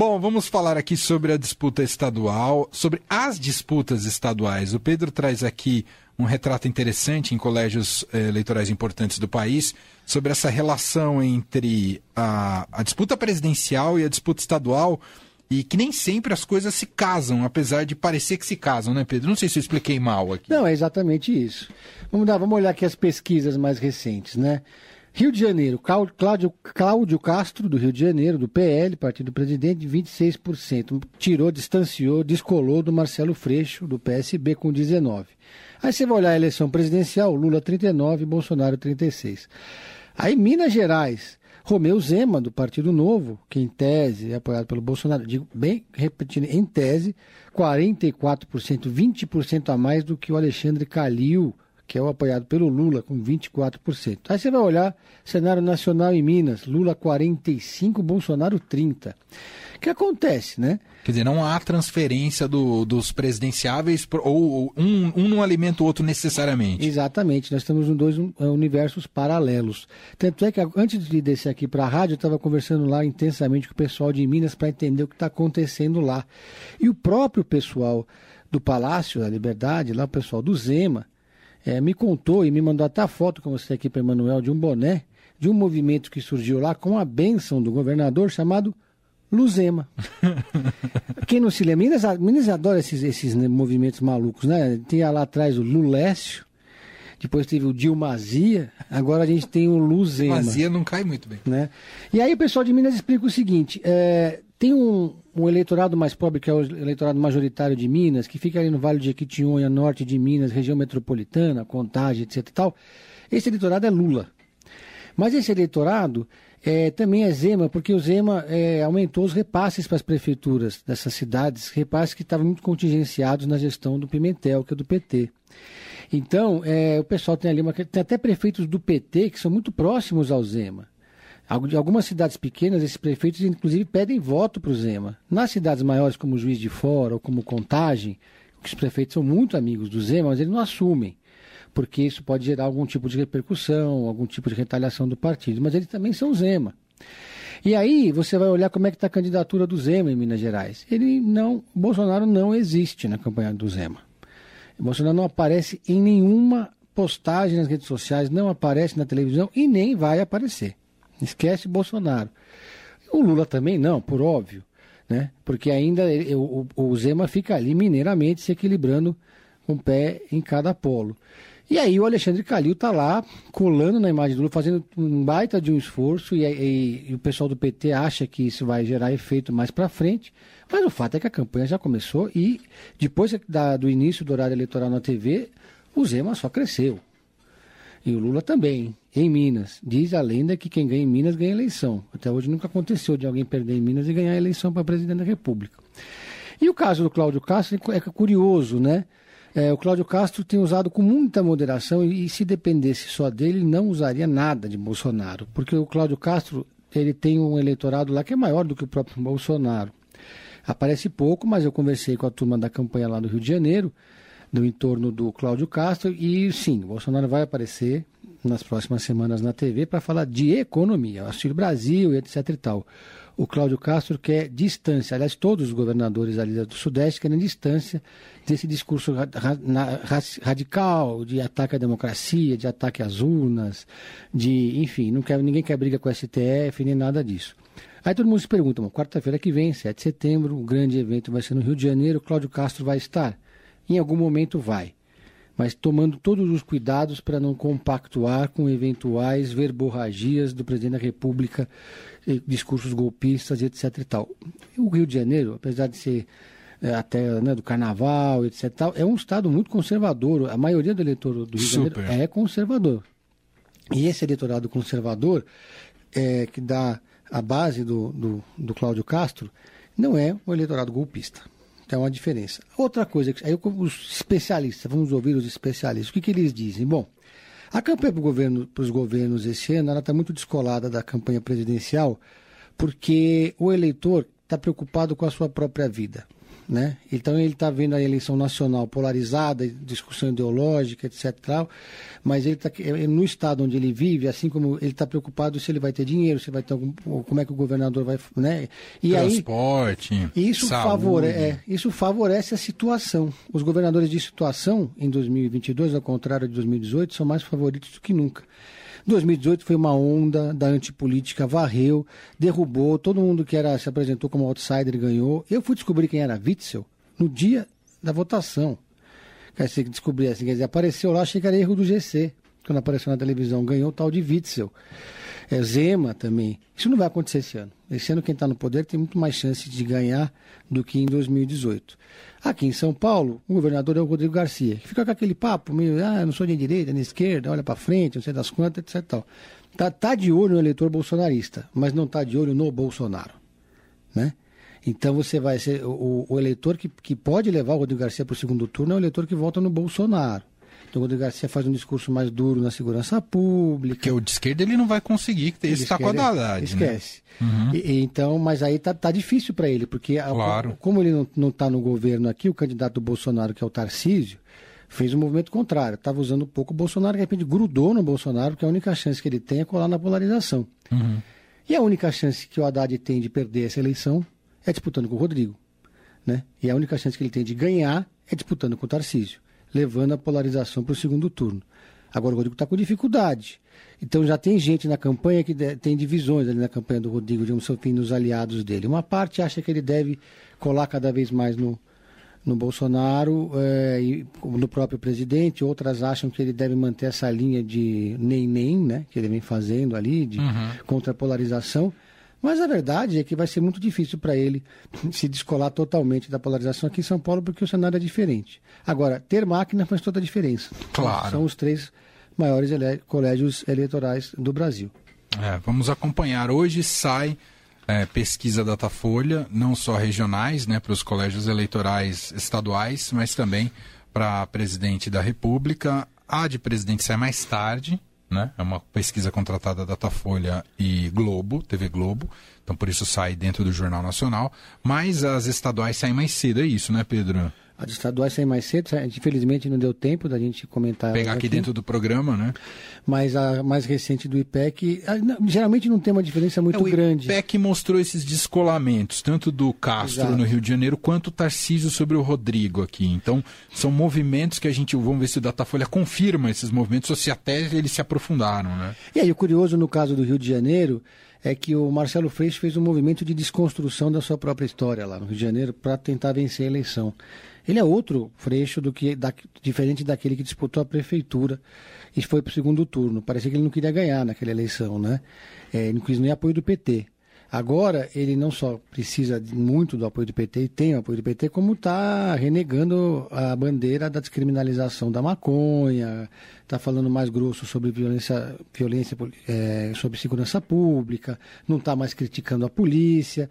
Bom, vamos falar aqui sobre a disputa estadual, sobre as disputas estaduais. O Pedro traz aqui um retrato interessante em colégios eh, eleitorais importantes do país sobre essa relação entre a, a disputa presidencial e a disputa estadual e que nem sempre as coisas se casam, apesar de parecer que se casam, né, Pedro? Não sei se eu expliquei mal aqui. Não, é exatamente isso. Vamos, dar, vamos olhar aqui as pesquisas mais recentes, né? Rio de Janeiro, Cláudio, Cláudio Castro, do Rio de Janeiro, do PL, Partido Presidente, 26%. Tirou, distanciou, descolou do Marcelo Freixo, do PSB, com 19%. Aí você vai olhar a eleição presidencial, Lula 39%, Bolsonaro 36%. Aí Minas Gerais, Romeu Zema, do Partido Novo, que em tese é apoiado pelo Bolsonaro, digo bem repetindo, em tese, 44%, 20% a mais do que o Alexandre Calil, que é o apoiado pelo Lula, com 24%. Aí você vai olhar cenário nacional em Minas, Lula 45, Bolsonaro 30. O que acontece, né? Quer dizer, não há transferência do, dos presidenciáveis ou um, um não alimenta o outro necessariamente. Exatamente, nós estamos em dois é, universos paralelos. Tanto é que antes de descer aqui para a rádio, eu estava conversando lá intensamente com o pessoal de Minas para entender o que está acontecendo lá. E o próprio pessoal do Palácio da Liberdade, lá o pessoal do Zema, é, me contou e me mandou até a foto com você aqui para Emanuel de um boné de um movimento que surgiu lá com a benção do governador chamado Luzema. Quem não se lembra, Minas, Minas adora esses, esses né, movimentos malucos, né? Tinha lá atrás o Lulécio, depois teve o Dilmazia, agora a gente tem o Luzema. Dilmazia não cai muito bem. Né? E aí o pessoal de Minas explica o seguinte: é, tem um, um, eleitorado mais pobre, que é o eleitorado majoritário de Minas, que fica ali no Vale de Jequitinhonha, norte de Minas, região metropolitana, Contagem, etc tal. Esse eleitorado é Lula. Mas esse eleitorado é, também é Zema, porque o Zema é, aumentou os repasses para as prefeituras dessas cidades, repasses que estavam muito contingenciados na gestão do Pimentel, que é do PT. Então, é, o pessoal tem ali, uma, tem até prefeitos do PT que são muito próximos ao Zema. De algumas cidades pequenas, esses prefeitos, inclusive, pedem voto para o Zema. Nas cidades maiores, como Juiz de Fora ou como Contagem, os prefeitos são muito amigos do Zema, mas eles não assumem, porque isso pode gerar algum tipo de repercussão, algum tipo de retaliação do partido. Mas eles também são Zema. E aí você vai olhar como é que está a candidatura do Zema em Minas Gerais. Ele não, Bolsonaro não existe na campanha do Zema. Bolsonaro não aparece em nenhuma postagem nas redes sociais, não aparece na televisão e nem vai aparecer. Esquece Bolsonaro. O Lula também não, por óbvio, né? Porque ainda o, o Zema fica ali mineiramente se equilibrando com o pé em cada polo. E aí o Alexandre Calil está lá colando na imagem do Lula, fazendo um baita de um esforço e, e, e, o pessoal do PT acha que isso vai gerar efeito mais para frente. Mas o fato é que a campanha já começou e depois da, do início do horário eleitoral na TV, o Zema só cresceu. E o Lula também, em Minas. Diz a lenda que quem ganha em Minas ganha eleição. Até hoje nunca aconteceu de alguém perder em Minas e ganhar eleição para presidente da República. E o caso do Cláudio Castro é curioso, né? É, o Cláudio Castro tem usado com muita moderação e, e, se dependesse só dele, não usaria nada de Bolsonaro. Porque o Cláudio Castro ele tem um eleitorado lá que é maior do que o próprio Bolsonaro. Aparece pouco, mas eu conversei com a turma da campanha lá do Rio de Janeiro no entorno do Cláudio Castro. E sim, Bolsonaro vai aparecer nas próximas semanas na TV para falar de economia, Auxílio Brasil, etc e tal. O Cláudio Castro quer distância, aliás, todos os governadores ali do Sudeste querem distância desse discurso radical de ataque à democracia, de ataque às urnas, de, enfim, não quer, ninguém quer briga com o STF, nem nada disso. Aí todo mundo se pergunta, quarta-feira que vem, 7 de setembro, o grande evento vai ser no Rio de Janeiro, Cláudio Castro vai estar em algum momento vai, mas tomando todos os cuidados para não compactuar com eventuais verborragias do presidente da República, eh, discursos golpistas, etc. E tal. O Rio de Janeiro, apesar de ser é, até né, do carnaval, etc. Tal, é um estado muito conservador. A maioria do eleitor do Rio de Janeiro é conservador. E esse eleitorado conservador, é, que dá a base do, do, do Cláudio Castro, não é o eleitorado golpista. Tem uma diferença. Outra coisa, aí os especialistas, vamos ouvir os especialistas, o que, que eles dizem? Bom, a campanha para governo, os governos esse ano está muito descolada da campanha presidencial, porque o eleitor está preocupado com a sua própria vida. Né? Então ele está vendo a eleição nacional polarizada, discussão ideológica, etc. Tal, mas ele está no estado onde ele vive, assim como ele está preocupado se ele vai ter dinheiro, se vai ter algum, como é que o governador vai, né? E Transporte, aí, isso favorece, é, isso favorece a situação. Os governadores de situação em 2022, ao contrário de 2018, são mais favoritos do que nunca. 2018 foi uma onda da antipolítica, varreu, derrubou, todo mundo que era se apresentou como outsider ganhou. Eu fui descobrir quem era Witzel no dia da votação. Quer dizer, descobri assim, quer dizer, apareceu lá, achei que era erro do GC, quando apareceu na televisão, ganhou o tal de Witzel. É, Zema também. Isso não vai acontecer esse ano. Esse ano quem está no poder tem muito mais chance de ganhar do que em 2018. Aqui em São Paulo, o governador é o Rodrigo Garcia, que fica com aquele papo meio, ah, não sou de direita, nem esquerda, olha para frente, não sei das quantas, etc. Tal. Tá, tá de olho no eleitor bolsonarista, mas não tá de olho no Bolsonaro, né? Então você vai ser o, o eleitor que, que pode levar o Rodrigo Garcia para o segundo turno é o eleitor que vota no Bolsonaro. Então o Rodrigo Garcia faz um discurso mais duro na segurança pública. Porque o de esquerda ele não vai conseguir, que ele está com a Haddad. Esquece. Né? Uhum. E, então, mas aí tá, tá difícil para ele, porque claro. a, como ele não está no governo aqui, o candidato do Bolsonaro, que é o Tarcísio, fez um movimento contrário. Estava usando pouco o Bolsonaro, de repente grudou no Bolsonaro, porque a única chance que ele tem é colar na polarização. Uhum. E a única chance que o Haddad tem de perder essa eleição é disputando com o Rodrigo. Né? E a única chance que ele tem de ganhar é disputando com o Tarcísio levando a polarização para o segundo turno. Agora o Rodrigo está com dificuldade. Então já tem gente na campanha que tem divisões ali na campanha do Rodrigo, digamos assim, nos aliados dele. Uma parte acha que ele deve colar cada vez mais no, no Bolsonaro é, e no próprio presidente, outras acham que ele deve manter essa linha de nem-nem, né, que ele vem fazendo ali, de uhum. contra a polarização. Mas a verdade é que vai ser muito difícil para ele se descolar totalmente da polarização aqui em São Paulo, porque o cenário é diferente. Agora, ter máquina faz toda a diferença. Claro. São os três maiores ele colégios eleitorais do Brasil. É, vamos acompanhar. Hoje sai é, pesquisa Datafolha, não só regionais, né, para os colégios eleitorais estaduais, mas também para presidente da República. A de presidente sai mais tarde, né? É uma pesquisa contratada da Datafolha e Globo, TV Globo, então por isso sai dentro do Jornal Nacional, mas as estaduais saem mais cedo, é isso, né, Pedro? As estaduais saem mais cedo, infelizmente não deu tempo da gente comentar. Pegar aqui, aqui dentro do programa, né? Mas a mais recente do IPEC, geralmente não tem uma diferença muito é, grande. O IPEC mostrou esses descolamentos, tanto do Castro Exato. no Rio de Janeiro, quanto o Tarcísio sobre o Rodrigo aqui. Então, são movimentos que a gente, vamos ver se o Datafolha confirma esses movimentos, ou se até eles se aprofundaram, né? E aí, o curioso no caso do Rio de Janeiro é que o Marcelo Freixo fez um movimento de desconstrução da sua própria história lá no Rio de Janeiro para tentar vencer a eleição. Ele é outro Freixo do que da, diferente daquele que disputou a prefeitura e foi para o segundo turno. Parecia que ele não queria ganhar naquela eleição, né? É, não quis nem apoio do PT. Agora, ele não só precisa muito do apoio do PT, e tem o apoio do PT, como está renegando a bandeira da descriminalização da maconha, está falando mais grosso sobre violência, violência é, sobre segurança pública, não está mais criticando a polícia.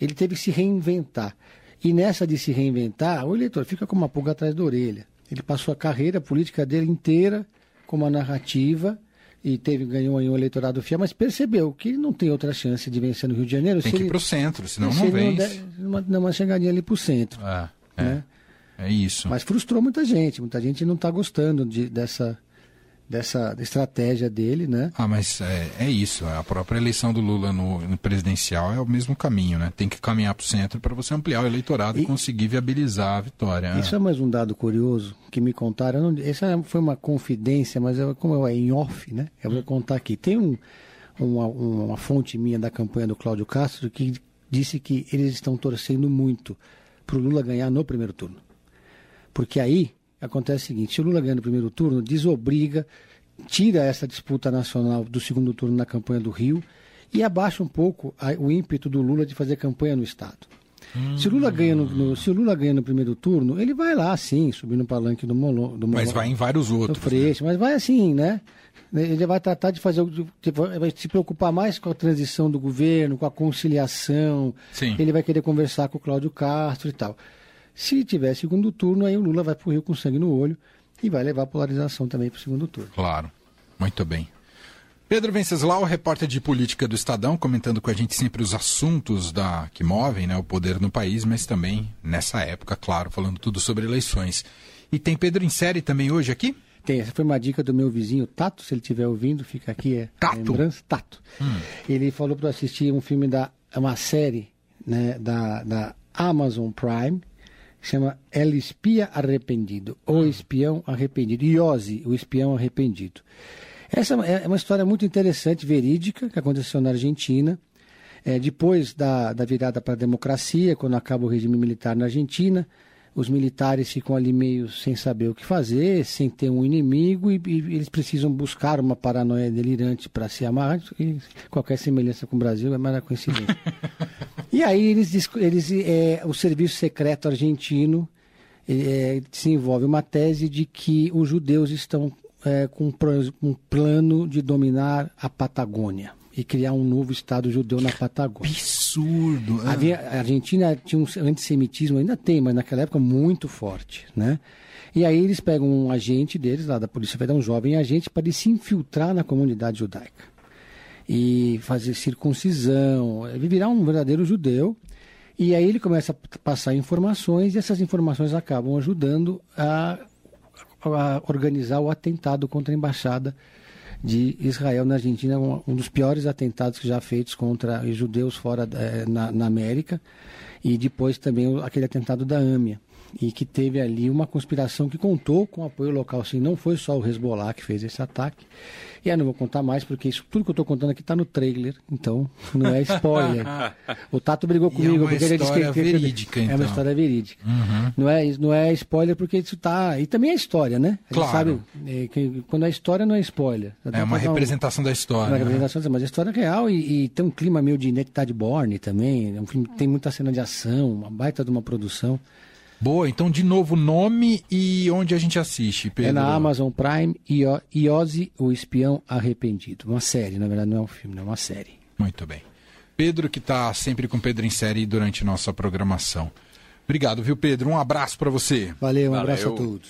Ele teve que se reinventar. E nessa de se reinventar, o eleitor fica com uma pulga atrás da orelha. Ele passou a carreira política dele inteira com uma narrativa e teve, ganhou aí um eleitorado fiel, mas percebeu que ele não tem outra chance de vencer no Rio de Janeiro. Tem que ir para o centro, senão não vence. Não, der, uma, chegadinha ali para o centro. É, é, né? é isso. Mas frustrou muita gente. Muita gente não está gostando de, dessa, dessa estratégia dele, né? Ah, mas é, é isso. A própria eleição do Lula no, no, presidencial é o mesmo caminho, né? Tem que caminhar para o centro para você ampliar o eleitorado e, e, conseguir viabilizar a vitória. Isso é mais um dado curioso que me contaram. Não, essa foi uma confidência, mas eu, como é em off, né? Eu vou contar aqui. Tem um, uma, uma fonte minha da campanha do Cláudio Castro que disse que eles estão torcendo muito para o Lula ganhar no primeiro turno. Porque aí acontece o seguinte: se o Lula ganha no primeiro turno, desobriga, tira essa disputa nacional do segundo turno na campanha do Rio e abaixa um pouco a, o ímpeto do Lula de fazer campanha no Estado. Hum. Se, o Lula ganha no, no, se o Lula ganha no primeiro turno, ele vai lá, sim, subir no palanque do Molo. Do mas vai em vários outros. Freixo, né? Mas vai assim, né? Ele vai tratar de fazer, de, vai se preocupar mais com a transição do governo, com a conciliação. Sim. Ele vai querer conversar com o Cláudio Castro e tal. Se tiver segundo turno, aí o Lula vai para o Rio com sangue no olho e vai levar a polarização também para o segundo turno. Claro. Muito bem. Pedro Venceslau, repórter de política do Estadão, comentando com a gente sempre os assuntos da que movem né, o poder no país, mas também nessa época, claro, falando tudo sobre eleições. E tem Pedro em série também hoje aqui? Tem, essa foi uma dica do meu vizinho Tato, se ele estiver ouvindo, fica aqui é Tato. lembrança. Tato. Hum. Ele falou para assistir um filme da uma série né, da, da Amazon Prime, chama El Espia Arrependido, O Espião Arrependido, Iose, o Espião Arrependido. Essa é uma história muito interessante, verídica, que aconteceu na Argentina. É, depois da, da virada para a democracia, quando acaba o regime militar na Argentina, os militares ficam ali meio sem saber o que fazer, sem ter um inimigo, e, e eles precisam buscar uma paranoia delirante para se amar. E qualquer semelhança com o Brasil é mera coincidência. e aí eles, eles é, o serviço secreto argentino é, desenvolve uma tese de que os judeus estão é, com um plano de dominar a Patagônia e criar um novo Estado judeu na Patagônia. Absurdo! Ah. Havia, a Argentina tinha um antissemitismo, ainda tem, mas naquela época muito forte, né? E aí eles pegam um agente deles, lá da Polícia Federal, um jovem agente, para ele se infiltrar na comunidade judaica. E fazer circuncisão, virar um verdadeiro judeu. E aí ele começa a passar informações e essas informações acabam ajudando a a organizar o atentado contra a embaixada de Israel na Argentina, um, um dos piores atentados já feitos contra judeus fora é, na, na, América, e depois também aquele atentado da AMIA, e que teve ali uma conspiração que contou com apoio local, assim, não foi só o Hezbollah que fez esse ataque, e eu não vou contar mais, porque isso tudo que eu estou contando aqui está no trailer, então não é spoiler. o Tato brigou comigo é porque ele disse que, verídica, então. é uma história verídica. Uhum. Não, é, não é spoiler porque isso está. E também é história, né? A claro. sabe é, que quando é história não é spoiler. É uma representação um, da história. Uma né? representação, mas é história real e, e, tem um clima meio de Identidade Borne também. É um filme tem muita cena de ação, uma baita de uma produção. Boa, então de novo nome e onde a gente assiste, Pedro? É na Amazon Prime, Iose, o Espião Arrependido. Uma série, na verdade não é um filme, é uma série. Muito bem. Pedro que está sempre com Pedro em série durante nossa programação. Obrigado, viu, Pedro? Um abraço para você. Valeu, um Valeu. abraço a todos.